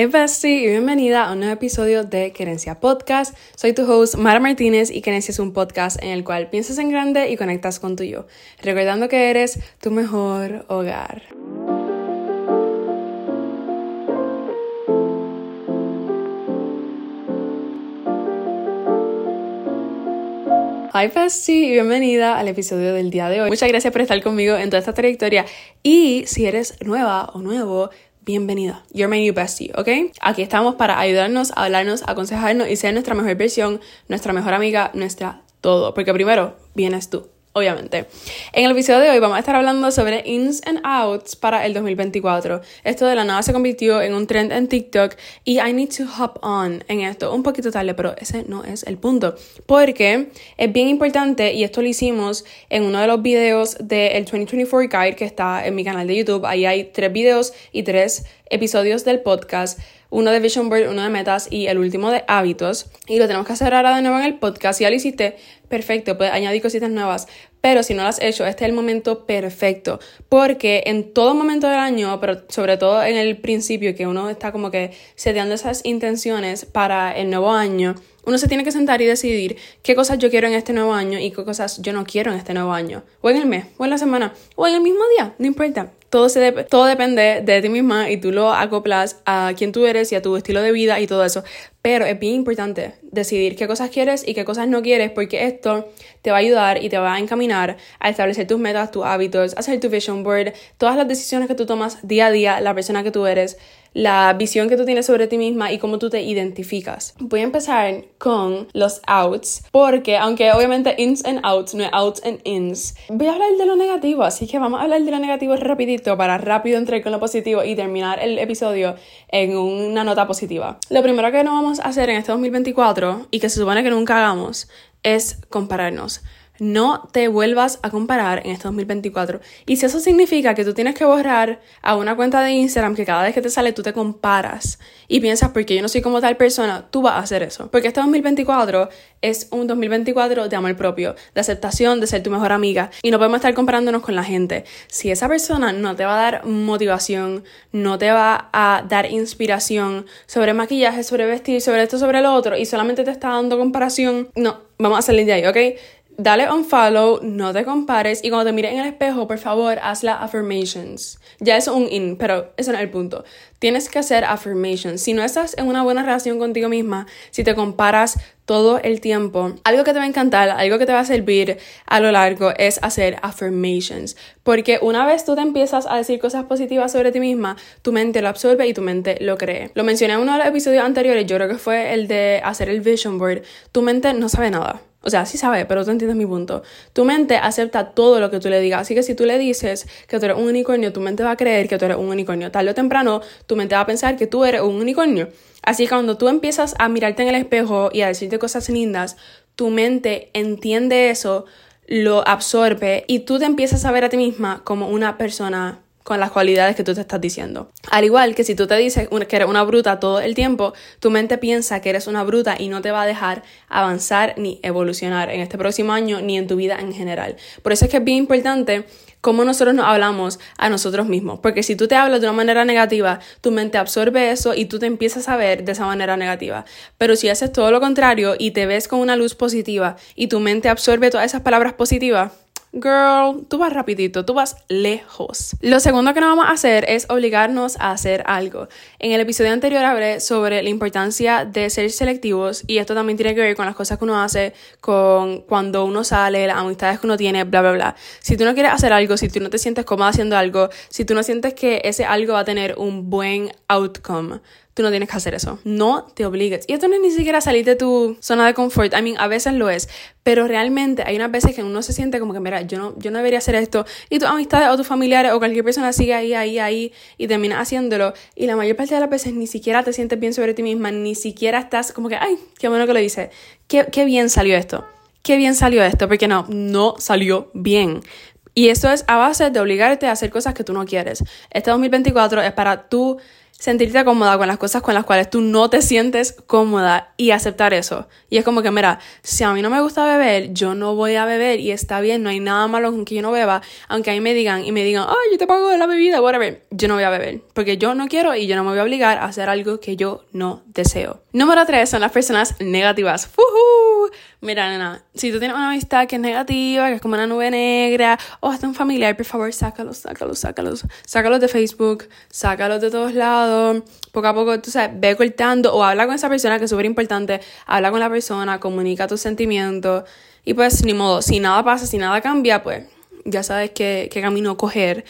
Hi Bestie y bienvenida a un nuevo episodio de Querencia Podcast. Soy tu host Mara Martínez y Querencia es un podcast en el cual piensas en grande y conectas con tu yo, recordando que eres tu mejor hogar. Hi Bestie y bienvenida al episodio del día de hoy. Muchas gracias por estar conmigo en toda esta trayectoria y si eres nueva o nuevo, bienvenida. You're my new bestie, ¿ok? Aquí estamos para ayudarnos, hablarnos, aconsejarnos y ser nuestra mejor versión, nuestra mejor amiga, nuestra todo. Porque primero vienes tú obviamente. En el episodio de hoy vamos a estar hablando sobre ins and outs para el 2024. Esto de la nada se convirtió en un trend en TikTok y I need to hop on en esto. Un poquito tarde, pero ese no es el punto. Porque es bien importante y esto lo hicimos en uno de los videos del 2024 Guide que está en mi canal de YouTube. Ahí hay tres videos y tres episodios del podcast uno de Vision Board, uno de metas y el último de hábitos. Y lo tenemos que hacer ahora de nuevo en el podcast. Si ya lo hiciste, perfecto, puedes añadir cositas nuevas. Pero si no lo has hecho, este es el momento perfecto. Porque en todo momento del año, pero sobre todo en el principio, que uno está como que seteando esas intenciones para el nuevo año, uno se tiene que sentar y decidir qué cosas yo quiero en este nuevo año y qué cosas yo no quiero en este nuevo año. O en el mes, o en la semana, o en el mismo día, no importa. Todo, se todo depende de ti misma y tú lo acoplas a quién tú eres y a tu estilo de vida y todo eso. Pero es bien importante decidir qué cosas quieres y qué cosas no quieres porque esto te va a ayudar y te va a encaminar a establecer tus metas, tus hábitos, hacer tu vision board, todas las decisiones que tú tomas día a día, la persona que tú eres la visión que tú tienes sobre ti misma y cómo tú te identificas. Voy a empezar con los outs, porque aunque obviamente ins and outs, no es outs and ins, voy a hablar de lo negativo, así que vamos a hablar de lo negativo rapidito para rápido entrar con lo positivo y terminar el episodio en una nota positiva. Lo primero que no vamos a hacer en este 2024 y que se supone que nunca hagamos es compararnos. No te vuelvas a comparar en este 2024. Y si eso significa que tú tienes que borrar a una cuenta de Instagram que cada vez que te sale tú te comparas y piensas porque yo no soy como tal persona, tú vas a hacer eso. Porque este 2024 es un 2024 de amor propio, de aceptación, de ser tu mejor amiga. Y no podemos estar comparándonos con la gente. Si esa persona no te va a dar motivación, no te va a dar inspiración sobre maquillaje, sobre vestir, sobre esto, sobre lo otro, y solamente te está dando comparación, no, vamos a salir de ahí, ¿ok? Dale un follow, no te compares y cuando te mires en el espejo, por favor, haz las affirmations. Ya es un in, pero eso no es el punto. Tienes que hacer affirmations. Si no estás en una buena relación contigo misma, si te comparas todo el tiempo, algo que te va a encantar, algo que te va a servir a lo largo es hacer affirmations. Porque una vez tú te empiezas a decir cosas positivas sobre ti misma, tu mente lo absorbe y tu mente lo cree. Lo mencioné en uno de los episodios anteriores, yo creo que fue el de hacer el vision board. Tu mente no sabe nada. O sea, sí sabe, pero tú entiendes mi punto. Tu mente acepta todo lo que tú le digas. Así que si tú le dices que tú eres un unicornio, tu mente va a creer que tú eres un unicornio. Tarde o temprano, tu mente va a pensar que tú eres un unicornio. Así que cuando tú empiezas a mirarte en el espejo y a decirte cosas lindas, tu mente entiende eso, lo absorbe y tú te empiezas a ver a ti misma como una persona con las cualidades que tú te estás diciendo. Al igual que si tú te dices que eres una bruta todo el tiempo, tu mente piensa que eres una bruta y no te va a dejar avanzar ni evolucionar en este próximo año ni en tu vida en general. Por eso es que es bien importante cómo nosotros nos hablamos a nosotros mismos. Porque si tú te hablas de una manera negativa, tu mente absorbe eso y tú te empiezas a ver de esa manera negativa. Pero si haces todo lo contrario y te ves con una luz positiva y tu mente absorbe todas esas palabras positivas, Girl, tú vas rapidito, tú vas lejos. Lo segundo que no vamos a hacer es obligarnos a hacer algo. En el episodio anterior hablé sobre la importancia de ser selectivos y esto también tiene que ver con las cosas que uno hace, con cuando uno sale, las amistades que uno tiene, bla, bla, bla. Si tú no quieres hacer algo, si tú no te sientes cómoda haciendo algo, si tú no sientes que ese algo va a tener un buen outcome, tú no tienes que hacer eso. No te obligues. Y esto no es ni siquiera salir de tu zona de confort. I mean, a veces lo es. Pero realmente hay unas veces que uno se siente como que, mira, yo no, yo no debería hacer esto. Y tus amistades o tus familiares o cualquier persona sigue ahí, ahí, ahí y termina haciéndolo. Y la mayor parte de las veces ni siquiera te sientes bien sobre ti misma, ni siquiera estás como que, ay, qué bueno que lo dices. Qué, qué bien salió esto. Qué bien salió esto. Porque no, no salió bien. Y esto es a base de obligarte a hacer cosas que tú no quieres. Este 2024 es para tú sentirte cómoda con las cosas con las cuales tú no te sientes cómoda y aceptar eso. Y es como que, mira, si a mí no me gusta beber, yo no voy a beber y está bien, no hay nada malo con que yo no beba, aunque ahí me digan y me digan, ay, yo te pago la bebida, whatever, yo no voy a beber, porque yo no quiero y yo no me voy a obligar a hacer algo que yo no deseo. Número tres son las personas negativas. ¡Fuhu! Mira, nena, si tú tienes una amistad que es negativa, que es como una nube negra, o hasta un familiar, por favor, sácalos, sácalos, sácalos. Sácalos de Facebook, sácalos de todos lados. Poco a poco, tú sabes, ve cortando o habla con esa persona, que es súper importante. Habla con la persona, comunica tus sentimientos. Y pues, ni modo, si nada pasa, si nada cambia, pues ya sabes qué, qué camino coger.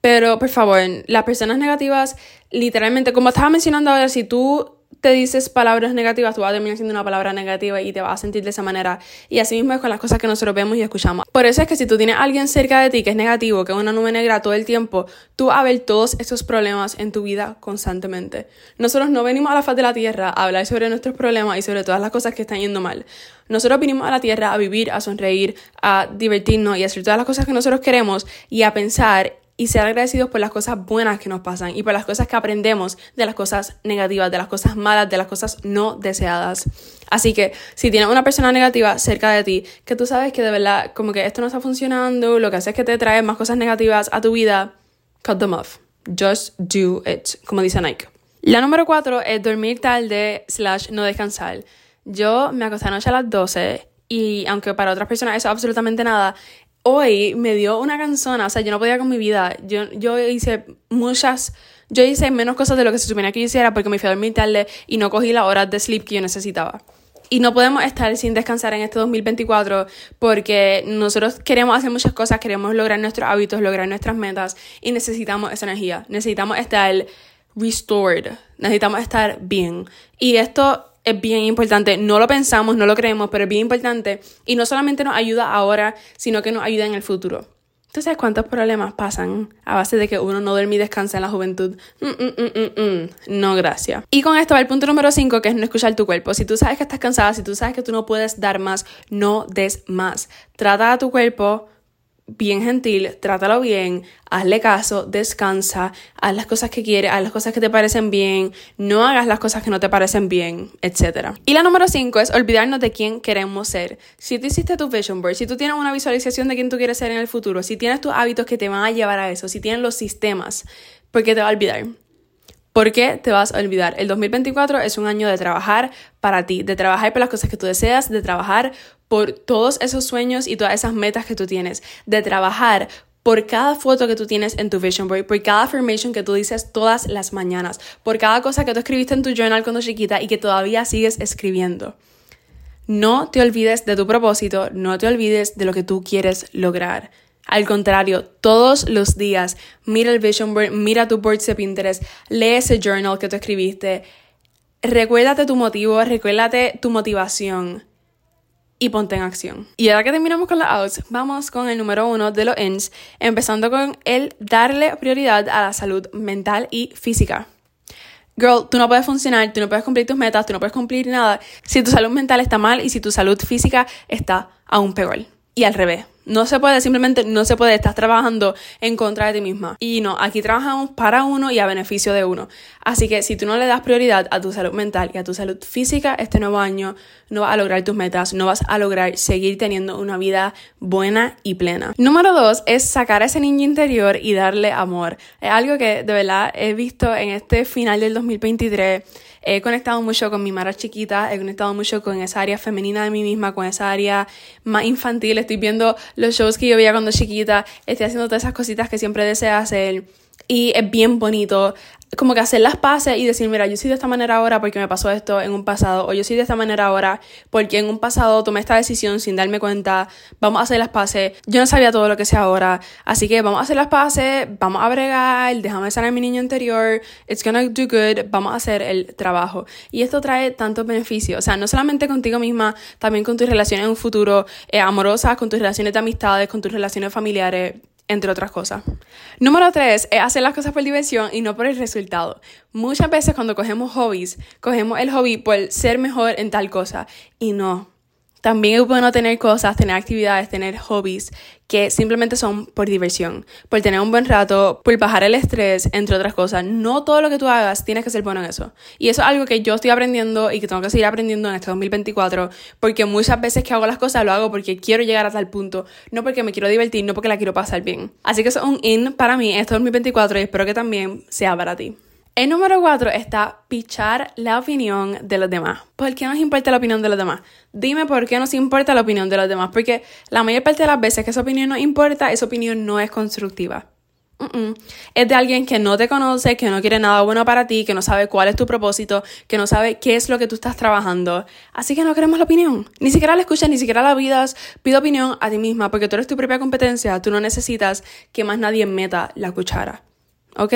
Pero, por favor, las personas negativas, literalmente, como estaba mencionando ahora, si tú te dices palabras negativas, tú vas a terminar siendo una palabra negativa y te vas a sentir de esa manera. Y así mismo es con las cosas que nosotros vemos y escuchamos. Por eso es que si tú tienes a alguien cerca de ti que es negativo, que es una nube negra todo el tiempo, tú vas a ver todos estos problemas en tu vida constantemente. Nosotros no venimos a la faz de la tierra a hablar sobre nuestros problemas y sobre todas las cosas que están yendo mal. Nosotros vinimos a la tierra a vivir, a sonreír, a divertirnos y a hacer todas las cosas que nosotros queremos y a pensar y ser agradecidos por las cosas buenas que nos pasan y por las cosas que aprendemos de las cosas negativas, de las cosas malas, de las cosas no deseadas. Así que si tienes una persona negativa cerca de ti, que tú sabes que de verdad como que esto no está funcionando, lo que hace es que te trae más cosas negativas a tu vida, cut them off. Just do it, como dice Nike. La número cuatro es dormir tarde slash no descansar. Yo me acosté anoche a las 12 y aunque para otras personas eso es absolutamente nada, hoy me dio una canzona, o sea, yo no podía con mi vida. Yo, yo hice muchas, yo hice menos cosas de lo que se suponía que hiciera porque me fui a dormir tarde y no cogí las horas de sleep que yo necesitaba. Y no podemos estar sin descansar en este 2024 porque nosotros queremos hacer muchas cosas, queremos lograr nuestros hábitos, lograr nuestras metas y necesitamos esa energía. Necesitamos estar restored, necesitamos estar bien. Y esto es bien importante. No lo pensamos, no lo creemos, pero es bien importante. Y no solamente nos ayuda ahora, sino que nos ayuda en el futuro. ¿Tú sabes cuántos problemas pasan a base de que uno no duerme y descansa en la juventud? Mm, mm, mm, no, gracias. Y con esto va el punto número 5, que es no escuchar tu cuerpo. Si tú sabes que estás cansada, si tú sabes que tú no puedes dar más, no des más. Trata a tu cuerpo bien gentil, trátalo bien, hazle caso, descansa, haz las cosas que quieres, haz las cosas que te parecen bien, no hagas las cosas que no te parecen bien, etc. Y la número 5 es olvidarnos de quién queremos ser. Si tú hiciste tu vision board, si tú tienes una visualización de quién tú quieres ser en el futuro, si tienes tus hábitos que te van a llevar a eso, si tienes los sistemas, ¿por qué te va a olvidar? ¿Por qué te vas a olvidar? El 2024 es un año de trabajar para ti, de trabajar por las cosas que tú deseas, de trabajar por todos esos sueños y todas esas metas que tú tienes, de trabajar por cada foto que tú tienes en tu vision board, por cada affirmation que tú dices todas las mañanas, por cada cosa que tú escribiste en tu journal cuando chiquita y que todavía sigues escribiendo. No te olvides de tu propósito, no te olvides de lo que tú quieres lograr. Al contrario, todos los días mira el vision board, mira tu board de Pinterest, lee ese journal que tú escribiste, recuérdate tu motivo, recuérdate tu motivación y ponte en acción. Y ahora que terminamos con los outs, vamos con el número uno de los ins, empezando con el darle prioridad a la salud mental y física. Girl, tú no puedes funcionar, tú no puedes cumplir tus metas, tú no puedes cumplir nada si tu salud mental está mal y si tu salud física está aún peor. Y al revés. No se puede, simplemente no se puede, estás trabajando en contra de ti misma. Y no, aquí trabajamos para uno y a beneficio de uno. Así que si tú no le das prioridad a tu salud mental y a tu salud física este nuevo año, no vas a lograr tus metas, no vas a lograr seguir teniendo una vida buena y plena. Número dos es sacar a ese niño interior y darle amor. Es algo que de verdad he visto en este final del 2023 he conectado mucho con mi Mara chiquita, he conectado mucho con esa área femenina de mí misma, con esa área más infantil. Estoy viendo los shows que yo veía cuando chiquita, estoy haciendo todas esas cositas que siempre deseo hacer. Y es bien bonito como que hacer las paces y decir, mira, yo soy de esta manera ahora porque me pasó esto en un pasado, o yo soy de esta manera ahora porque en un pasado tomé esta decisión sin darme cuenta, vamos a hacer las paces, yo no sabía todo lo que sé ahora, así que vamos a hacer las paces, vamos a bregar, déjame sanar mi niño interior, it's gonna do good, vamos a hacer el trabajo. Y esto trae tantos beneficios, o sea, no solamente contigo misma, también con tus relaciones en un futuro eh, amorosas, con tus relaciones de amistades, con tus relaciones familiares, entre otras cosas. Número tres es hacer las cosas por diversión y no por el resultado. Muchas veces cuando cogemos hobbies, cogemos el hobby por ser mejor en tal cosa y no. También es bueno tener cosas, tener actividades, tener hobbies que simplemente son por diversión, por tener un buen rato, por bajar el estrés, entre otras cosas. No todo lo que tú hagas tienes que ser bueno en eso. Y eso es algo que yo estoy aprendiendo y que tengo que seguir aprendiendo en este 2024, porque muchas veces que hago las cosas lo hago porque quiero llegar a tal punto, no porque me quiero divertir, no porque la quiero pasar bien. Así que eso es un in para mí este 2024 y espero que también sea para ti. El número cuatro está pichar la opinión de los demás. ¿Por qué nos importa la opinión de los demás? Dime por qué nos importa la opinión de los demás. Porque la mayor parte de las veces que esa opinión nos importa, esa opinión no es constructiva. Es de alguien que no te conoce, que no quiere nada bueno para ti, que no sabe cuál es tu propósito, que no sabe qué es lo que tú estás trabajando. Así que no queremos la opinión. Ni siquiera la escuchas, ni siquiera la vidas. Pide opinión a ti misma, porque tú eres tu propia competencia. Tú no necesitas que más nadie meta la cuchara. ¿Ok?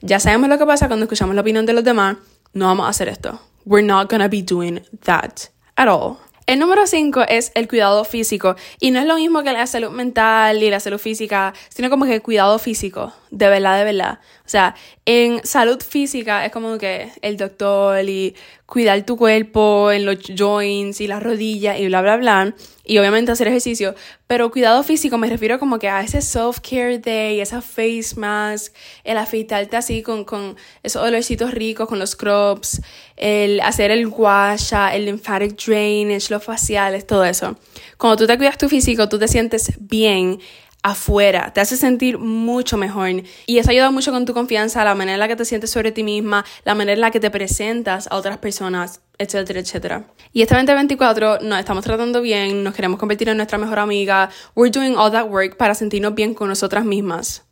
Ya sabemos lo que pasa cuando escuchamos la opinión de los demás. No vamos a hacer esto. We're not gonna be doing that at all. El número 5 es el cuidado físico. Y no es lo mismo que la salud mental y la salud física, sino como que cuidado físico. De verdad, de verdad. O sea, en salud física es como que el doctor y cuidar tu cuerpo en los joints y las rodillas y bla, bla, bla. Y obviamente hacer ejercicio. Pero cuidado físico me refiero como que a ese self-care day, esa face mask, el afeitarte así con, con esos olorcitos ricos, con los scrubs, el hacer el guasha, el lymphatic drainage, los faciales, todo eso. Cuando tú te cuidas tu físico, tú te sientes bien afuera, te hace sentir mucho mejor y eso ayuda mucho con tu confianza, la manera en la que te sientes sobre ti misma, la manera en la que te presentas a otras personas, etcétera, etcétera. Y este 2024 nos estamos tratando bien, nos queremos convertir en nuestra mejor amiga, we're doing all that work para sentirnos bien con nosotras mismas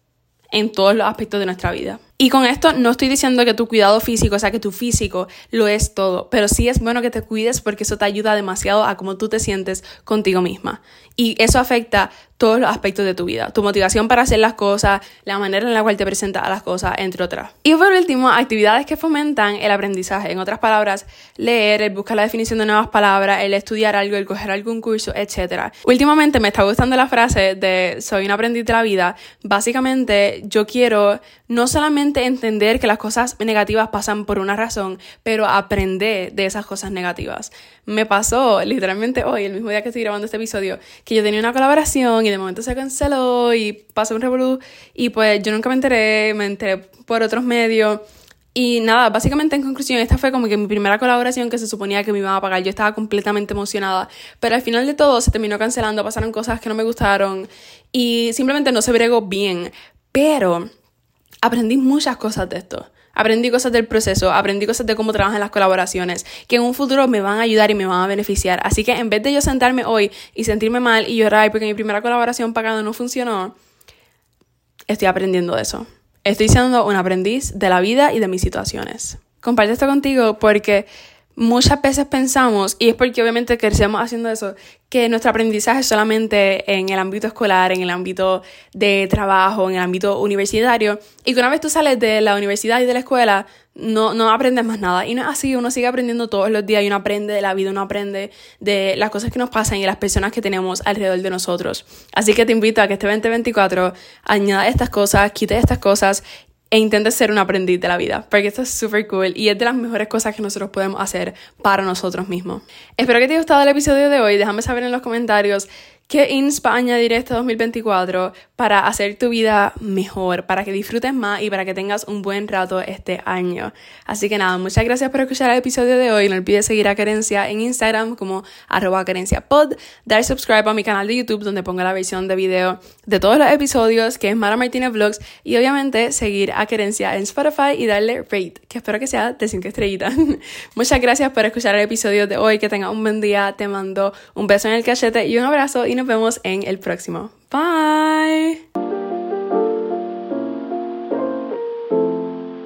en todos los aspectos de nuestra vida. Y con esto no estoy diciendo que tu cuidado físico, o sea, que tu físico lo es todo, pero sí es bueno que te cuides porque eso te ayuda demasiado a cómo tú te sientes contigo misma. Y eso afecta todos los aspectos de tu vida, tu motivación para hacer las cosas, la manera en la cual te presentas a las cosas, entre otras. Y por último, actividades que fomentan el aprendizaje. En otras palabras, leer, el buscar la definición de nuevas palabras, el estudiar algo, el coger algún curso, etc. Últimamente me está gustando la frase de soy un aprendiz de la vida. Básicamente, yo quiero no solamente entender que las cosas negativas pasan por una razón, pero aprender de esas cosas negativas. Me pasó literalmente hoy, el mismo día que estoy grabando este episodio, que yo tenía una colaboración y de momento se canceló y pasó un revolú y pues yo nunca me enteré, me enteré por otros medios. Y nada, básicamente en conclusión, esta fue como que mi primera colaboración que se suponía que me iban a pagar. Yo estaba completamente emocionada, pero al final de todo se terminó cancelando, pasaron cosas que no me gustaron y simplemente no se bregó bien. Pero aprendí muchas cosas de esto. Aprendí cosas del proceso, aprendí cosas de cómo trabajan las colaboraciones, que en un futuro me van a ayudar y me van a beneficiar. Así que en vez de yo sentarme hoy y sentirme mal y llorar porque mi primera colaboración pagada no funcionó, estoy aprendiendo eso. Estoy siendo un aprendiz de la vida y de mis situaciones. Comparto esto contigo porque muchas veces pensamos, y es porque obviamente crecemos haciendo eso, que nuestro aprendizaje es solamente en el ámbito escolar, en el ámbito de trabajo, en el ámbito universitario, y que una vez tú sales de la universidad y de la escuela, no, no aprendes más nada. Y no es así, uno sigue aprendiendo todos los días y uno aprende de la vida, uno aprende de las cosas que nos pasan y de las personas que tenemos alrededor de nosotros. Así que te invito a que este 2024 añada estas cosas, quite estas cosas e intentes ser un aprendiz de la vida, porque esto es súper cool y es de las mejores cosas que nosotros podemos hacer para nosotros mismos. Espero que te haya gustado el episodio de hoy, déjame saber en los comentarios ¿Qué inspa añadir este 2024 para hacer tu vida mejor, para que disfrutes más y para que tengas un buen rato este año? Así que nada, muchas gracias por escuchar el episodio de hoy. No olvides seguir a Carencia en Instagram como arroba dar subscribe a mi canal de YouTube donde pongo la versión de video de todos los episodios, que es Mara Martínez Vlogs, y obviamente seguir a Carencia en Spotify y darle rate, que espero que sea de 5 estrellitas. muchas gracias por escuchar el episodio de hoy, que tengas un buen día, te mando un beso en el cachete y un abrazo y nos vemos en el próximo. Bye.